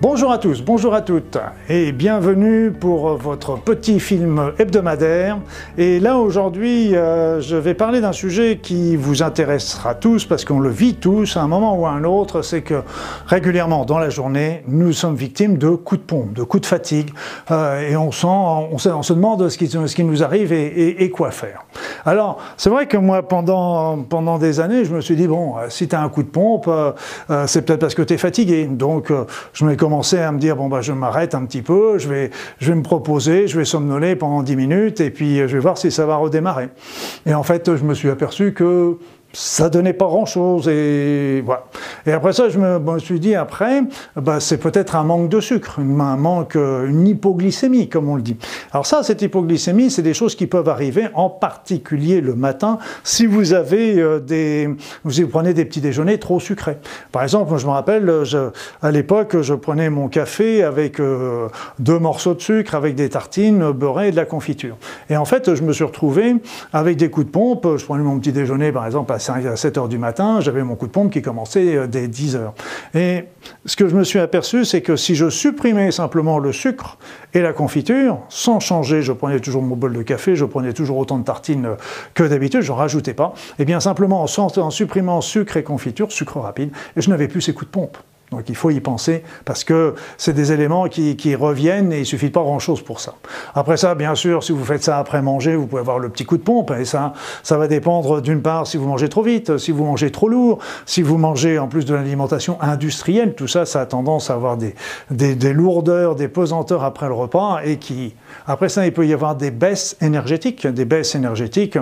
Bonjour à tous, bonjour à toutes et bienvenue pour votre petit film hebdomadaire. Et là aujourd'hui, euh, je vais parler d'un sujet qui vous intéressera tous parce qu'on le vit tous à un moment ou à un autre, c'est que régulièrement dans la journée, nous sommes victimes de coups de pompe, de coups de fatigue euh, et on, se, demande ce qui, nous arrive et, quoi faire. Alors, c'est vrai que moi, pendant, des années, je me suis dit, bon, euh, si tu as un coup de pompe, euh, euh, c'est peut-être parce que tu es fatigué. Donc, euh, je m'ai commencé à me dire, bon, bah, je m'arrête un petit peu, je vais, je vais me proposer, je vais somnoler pendant 10 minutes et puis je vais voir si ça va redémarrer. Et en fait, je me suis aperçu que ça donnait pas grand chose et voilà. Et après ça, je me, suis dit après, bah, c'est peut-être un manque de sucre, un manque, une hypoglycémie comme on le dit. Alors ça, cette hypoglycémie, c'est des choses qui peuvent arriver, en particulier le matin, si vous avez euh, des, vous prenez des petits déjeuners trop sucrés. Par exemple, je me rappelle, à l'époque, je prenais mon café avec euh, deux morceaux de sucre, avec des tartines beurrées et de la confiture. Et en fait, je me suis retrouvé avec des coups de pompe. Je prenais mon petit déjeuner, par exemple, à 5 à 7 heures du matin, j'avais mon coup de pompe qui commençait dès 10 heures. Et ce que je me suis aperçu, c'est que si je supprimais simplement le sucre et la confiture, sans changer, je prenais toujours mon bol de café, je prenais toujours autant de tartines que d'habitude, je rajoutais pas, et bien simplement en, en supprimant sucre et confiture, sucre rapide, et je n'avais plus ces coups de pompe. Donc il faut y penser parce que c'est des éléments qui, reviennent et il suffit pas grand-chose pour ça. Après ça, bien sûr, si vous faites ça après manger, vous pouvez avoir le petit coup de pompe et ça, ça va dépendre d'une part si vous mangez trop vite, si vous mangez trop lourd, si vous mangez en plus de l'alimentation industrielle, tout ça, ça a tendance à avoir des, lourdeurs, des pesanteurs après le repas et qui, après ça, il peut y avoir des baisses énergétiques, des baisses énergétiques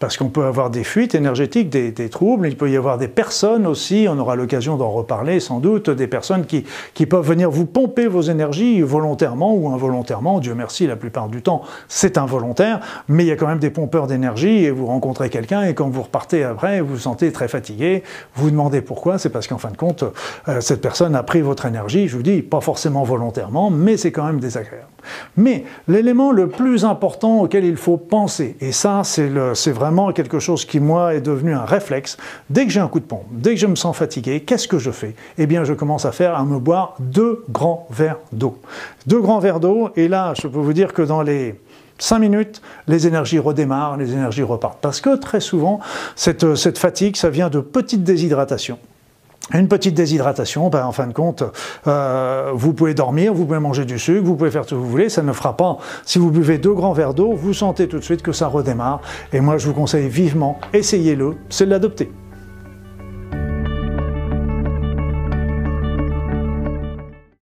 parce qu'on peut avoir des fuites énergétiques, des troubles, il peut y avoir des personnes aussi, on aura l'occasion d'en reparler sans doute, des personnes qui, qui, peuvent venir vous pomper vos énergies volontairement ou involontairement. Dieu merci, la plupart du temps, c'est involontaire, mais il y a quand même des pompeurs d'énergie et vous rencontrez quelqu'un et quand vous repartez après, vous vous sentez très fatigué, vous vous demandez pourquoi, c'est parce qu'en fin de compte, euh, cette personne a pris votre énergie, je vous dis, pas forcément volontairement, mais c'est quand même désagréable. Mais l'élément le plus important auquel il faut penser, et ça c'est vraiment quelque chose qui moi est devenu un réflexe, dès que j'ai un coup de pompe, dès que je me sens fatigué, qu'est-ce que je fais? Eh bien je à faire à me boire deux grands verres d'eau. Deux grands verres d'eau, et là je peux vous dire que dans les 5 minutes, les énergies redémarrent, les énergies repartent. Parce que très souvent, cette, cette fatigue, ça vient de petites déshydratations. Une petite déshydratation, ben en fin de compte, euh, vous pouvez dormir, vous pouvez manger du sucre, vous pouvez faire ce que vous voulez, ça ne fera pas. Si vous buvez deux grands verres d'eau, vous sentez tout de suite que ça redémarre. Et moi, je vous conseille vivement, essayez-le, c'est de l'adopter.